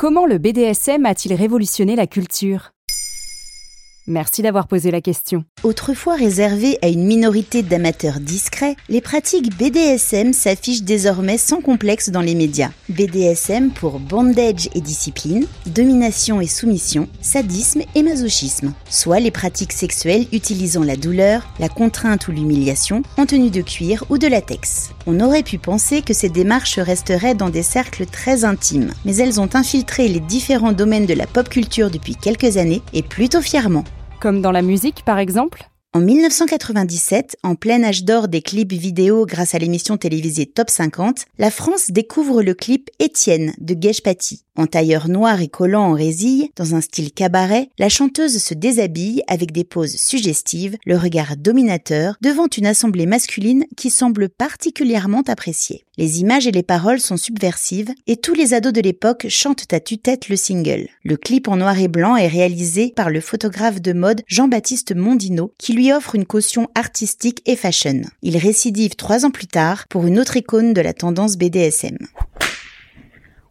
Comment le BDSM a-t-il révolutionné la culture? Merci d'avoir posé la question. Autrefois réservées à une minorité d'amateurs discrets, les pratiques BDSM s'affichent désormais sans complexe dans les médias. BDSM pour bondage et discipline, domination et soumission, sadisme et masochisme, soit les pratiques sexuelles utilisant la douleur, la contrainte ou l'humiliation en tenue de cuir ou de latex. On aurait pu penser que ces démarches resteraient dans des cercles très intimes, mais elles ont infiltré les différents domaines de la pop culture depuis quelques années et plutôt fièrement. Comme dans la musique, par exemple? En 1997, en plein âge d'or des clips vidéo grâce à l'émission télévisée Top 50, la France découvre le clip Étienne de Gage. En tailleur noir et collant en résille, dans un style cabaret, la chanteuse se déshabille avec des poses suggestives, le regard dominateur, devant une assemblée masculine qui semble particulièrement appréciée. Les images et les paroles sont subversives et tous les ados de l'époque chantent à tue-tête le single. Le clip en noir et blanc est réalisé par le photographe de mode Jean-Baptiste Mondino qui lui offre une caution artistique et fashion. Il récidive trois ans plus tard pour une autre icône de la tendance BDSM.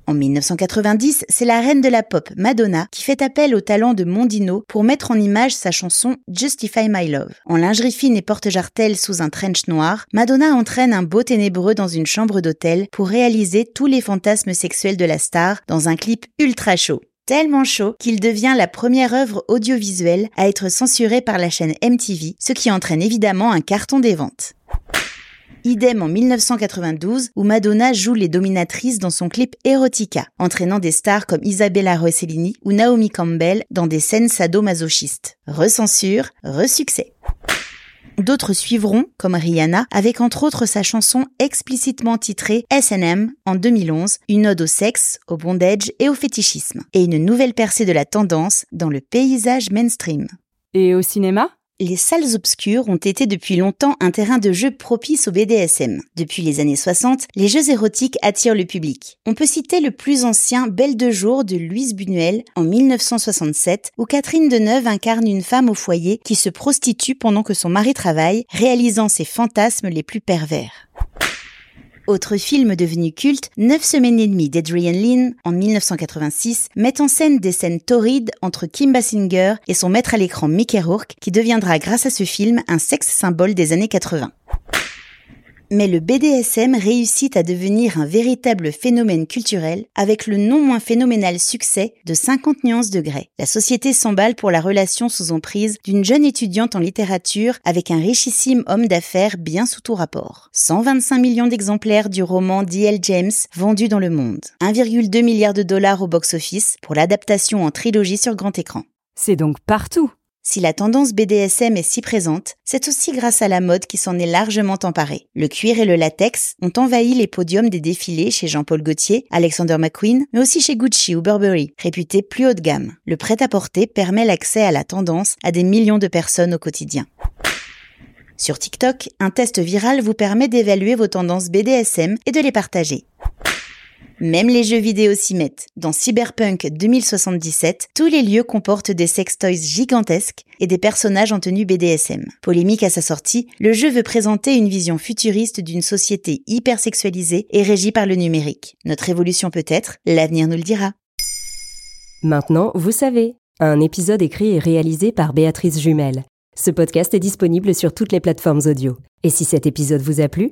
En 1990, c'est la reine de la pop, Madonna, qui fait appel au talent de Mondino pour mettre en image sa chanson Justify My Love. En lingerie fine et porte-jartel sous un trench noir, Madonna entraîne un beau ténébreux dans une chambre d'hôtel pour réaliser tous les fantasmes sexuels de la star dans un clip ultra chaud tellement chaud qu'il devient la première œuvre audiovisuelle à être censurée par la chaîne MTV, ce qui entraîne évidemment un carton des ventes. Idem en 1992 où Madonna joue les dominatrices dans son clip Erotica, entraînant des stars comme Isabella Rossellini ou Naomi Campbell dans des scènes sadomasochistes. Recensure, resuccès. D'autres suivront, comme Rihanna, avec entre autres sa chanson explicitement titrée SM en 2011, une ode au sexe, au bondage et au fétichisme, et une nouvelle percée de la tendance dans le paysage mainstream. Et au cinéma? Les salles obscures ont été depuis longtemps un terrain de jeu propice au BDSM. Depuis les années 60, les jeux érotiques attirent le public. On peut citer le plus ancien Belle de jour de Louise Buñuel en 1967, où Catherine Deneuve incarne une femme au foyer qui se prostitue pendant que son mari travaille, réalisant ses fantasmes les plus pervers. Autre film devenu culte, Neuf semaines et demie d'Adrian Lynn en 1986 met en scène des scènes torrides entre Kim Basinger et son maître à l'écran Mickey Rourke qui deviendra grâce à ce film un sexe symbole des années 80. Mais le BDSM réussit à devenir un véritable phénomène culturel avec le non moins phénoménal succès de 50 nuances de grès. La société s'emballe pour la relation sous emprise d'une jeune étudiante en littérature avec un richissime homme d'affaires bien sous tout rapport. 125 millions d'exemplaires du roman D.L. James vendus dans le monde. 1,2 milliard de dollars au box-office pour l'adaptation en trilogie sur grand écran. C'est donc partout. Si la tendance BDSM est si présente, c'est aussi grâce à la mode qui s'en est largement emparée. Le cuir et le latex ont envahi les podiums des défilés chez Jean-Paul Gaultier, Alexander McQueen, mais aussi chez Gucci ou Burberry, réputés plus haut de gamme. Le prêt-à-porter permet l'accès à la tendance à des millions de personnes au quotidien. Sur TikTok, un test viral vous permet d'évaluer vos tendances BDSM et de les partager. Même les jeux vidéo s'y mettent. Dans Cyberpunk 2077, tous les lieux comportent des sextoys gigantesques et des personnages en tenue BDSM. Polémique à sa sortie, le jeu veut présenter une vision futuriste d'une société hyper sexualisée et régie par le numérique. Notre évolution peut-être, l'avenir nous le dira. Maintenant, vous savez. Un épisode écrit et réalisé par Béatrice Jumel. Ce podcast est disponible sur toutes les plateformes audio. Et si cet épisode vous a plu,